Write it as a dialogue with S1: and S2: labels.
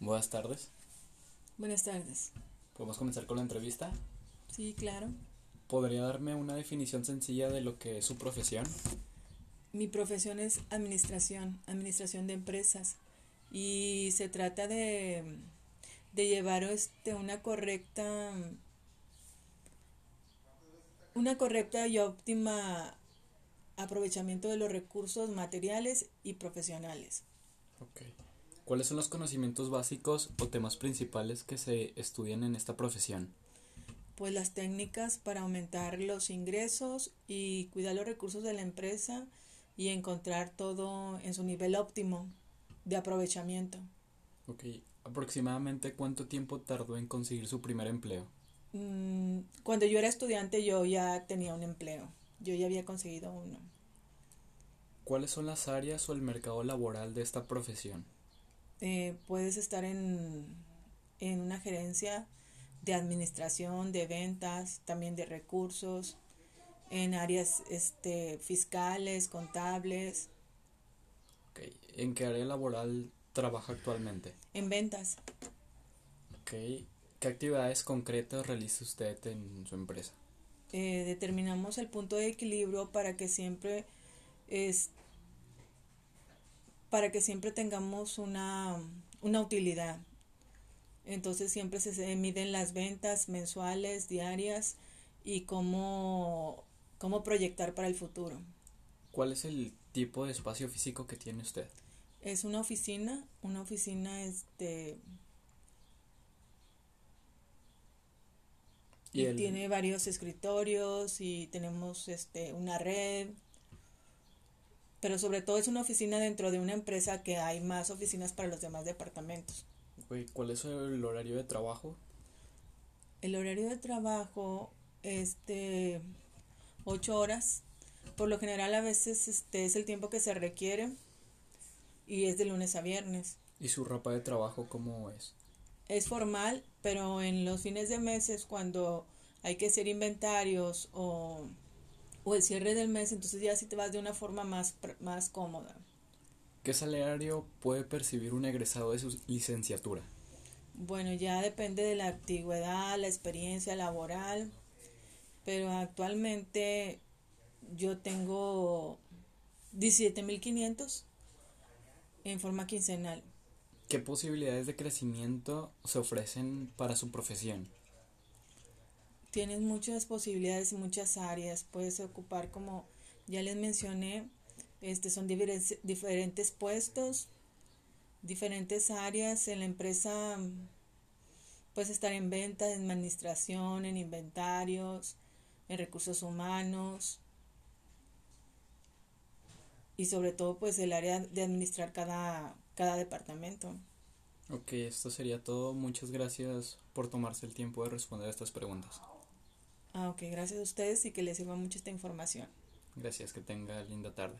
S1: Buenas tardes.
S2: Buenas tardes.
S1: ¿Podemos comenzar con la entrevista?
S2: Sí, claro.
S1: ¿Podría darme una definición sencilla de lo que es su profesión?
S2: Mi profesión es administración, administración de empresas. Y se trata de, de llevar este, una correcta una correcta y óptima aprovechamiento de los recursos materiales y profesionales.
S1: Ok. ¿Cuáles son los conocimientos básicos o temas principales que se estudian en esta profesión?
S2: Pues las técnicas para aumentar los ingresos y cuidar los recursos de la empresa y encontrar todo en su nivel óptimo de aprovechamiento.
S1: Ok. ¿Aproximadamente cuánto tiempo tardó en conseguir su primer empleo?
S2: Mm, cuando yo era estudiante yo ya tenía un empleo, yo ya había conseguido uno.
S1: ¿Cuáles son las áreas o el mercado laboral de esta profesión?
S2: Eh, puedes estar en, en una gerencia de administración, de ventas, también de recursos, en áreas este, fiscales, contables.
S1: Okay. ¿En qué área laboral trabaja actualmente?
S2: En ventas.
S1: Okay. ¿Qué actividades concretas realiza usted en su empresa?
S2: Eh, determinamos el punto de equilibrio para que siempre es para que siempre tengamos una, una utilidad. Entonces siempre se miden las ventas mensuales, diarias y cómo, cómo proyectar para el futuro.
S1: ¿Cuál es el tipo de espacio físico que tiene usted?
S2: Es una oficina, una oficina este y, tiene varios escritorios y tenemos este una red pero sobre todo es una oficina dentro de una empresa que hay más oficinas para los demás departamentos.
S1: ¿Cuál es el horario de trabajo?
S2: El horario de trabajo es de ocho horas. Por lo general a veces este es el tiempo que se requiere y es de lunes a viernes.
S1: ¿Y su ropa de trabajo cómo es?
S2: Es formal, pero en los fines de meses cuando hay que hacer inventarios o, o el cierre del mes, entonces ya sí te vas de una forma más, más cómoda.
S1: ¿Qué salario puede percibir un egresado de su licenciatura?
S2: Bueno, ya depende de la antigüedad, la experiencia laboral, pero actualmente yo tengo 17.500 en forma quincenal.
S1: ¿Qué posibilidades de crecimiento se ofrecen para su profesión?
S2: Tienes muchas posibilidades y muchas áreas. Puedes ocupar, como ya les mencioné, este son diferentes puestos, diferentes áreas en la empresa. Puedes estar en venta, en administración, en inventarios, en recursos humanos y sobre todo pues el área de administrar cada cada departamento.
S1: Ok, esto sería todo. Muchas gracias por tomarse el tiempo de responder a estas preguntas.
S2: Ah, ok, gracias a ustedes y que les sirva mucho esta información.
S1: Gracias, que tenga linda tarde.